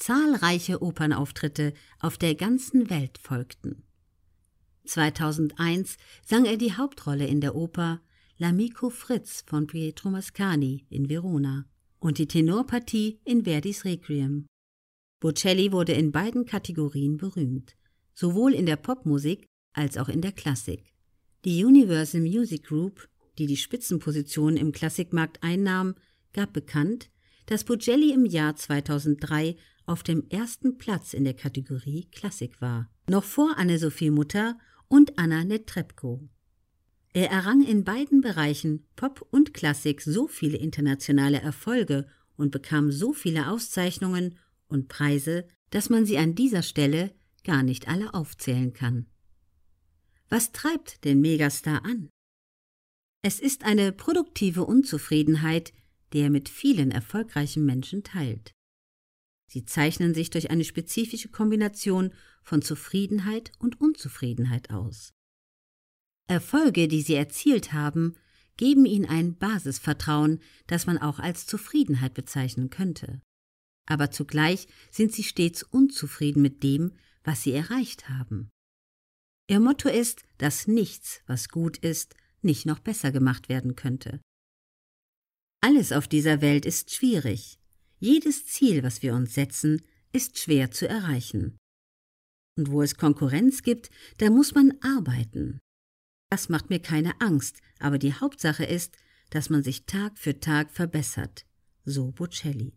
Zahlreiche Opernauftritte auf der ganzen Welt folgten. 2001 sang er die Hauptrolle in der Oper L'Amico Fritz von Pietro Mascagni in Verona und die Tenorpartie in Verdis Requiem. Bocelli wurde in beiden Kategorien berühmt, sowohl in der Popmusik als auch in der Klassik. Die Universal Music Group, die die Spitzenposition im Klassikmarkt einnahm, gab bekannt, dass Bocelli im Jahr 2003 auf dem ersten Platz in der Kategorie Klassik war, noch vor Anne-Sophie Mutter und Anna Netrebko. Er errang in beiden Bereichen Pop und Klassik so viele internationale Erfolge und bekam so viele Auszeichnungen und Preise, dass man sie an dieser Stelle gar nicht alle aufzählen kann. Was treibt den Megastar an? Es ist eine produktive Unzufriedenheit, die er mit vielen erfolgreichen Menschen teilt. Sie zeichnen sich durch eine spezifische Kombination von Zufriedenheit und Unzufriedenheit aus. Erfolge, die sie erzielt haben, geben ihnen ein Basisvertrauen, das man auch als Zufriedenheit bezeichnen könnte. Aber zugleich sind sie stets unzufrieden mit dem, was sie erreicht haben. Ihr Motto ist, dass nichts, was gut ist, nicht noch besser gemacht werden könnte. Alles auf dieser Welt ist schwierig. Jedes Ziel, was wir uns setzen, ist schwer zu erreichen. Und wo es Konkurrenz gibt, da muss man arbeiten. Das macht mir keine Angst, aber die Hauptsache ist, dass man sich Tag für Tag verbessert. So Bocelli.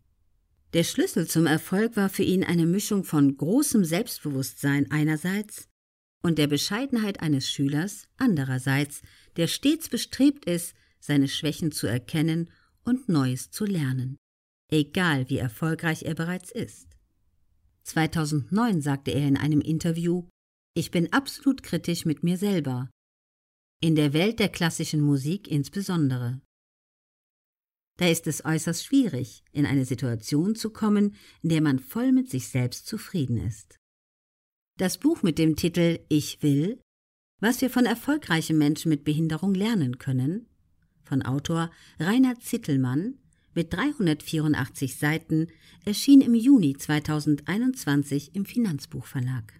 Der Schlüssel zum Erfolg war für ihn eine Mischung von großem Selbstbewusstsein einerseits und der Bescheidenheit eines Schülers andererseits, der stets bestrebt ist, seine Schwächen zu erkennen und Neues zu lernen, egal wie erfolgreich er bereits ist. 2009 sagte er in einem Interview, ich bin absolut kritisch mit mir selber, in der Welt der klassischen Musik insbesondere. Da ist es äußerst schwierig, in eine Situation zu kommen, in der man voll mit sich selbst zufrieden ist. Das Buch mit dem Titel Ich will, was wir von erfolgreichen Menschen mit Behinderung lernen können, von Autor Reinhard Zittelmann mit 384 Seiten, erschien im Juni 2021 im Finanzbuchverlag.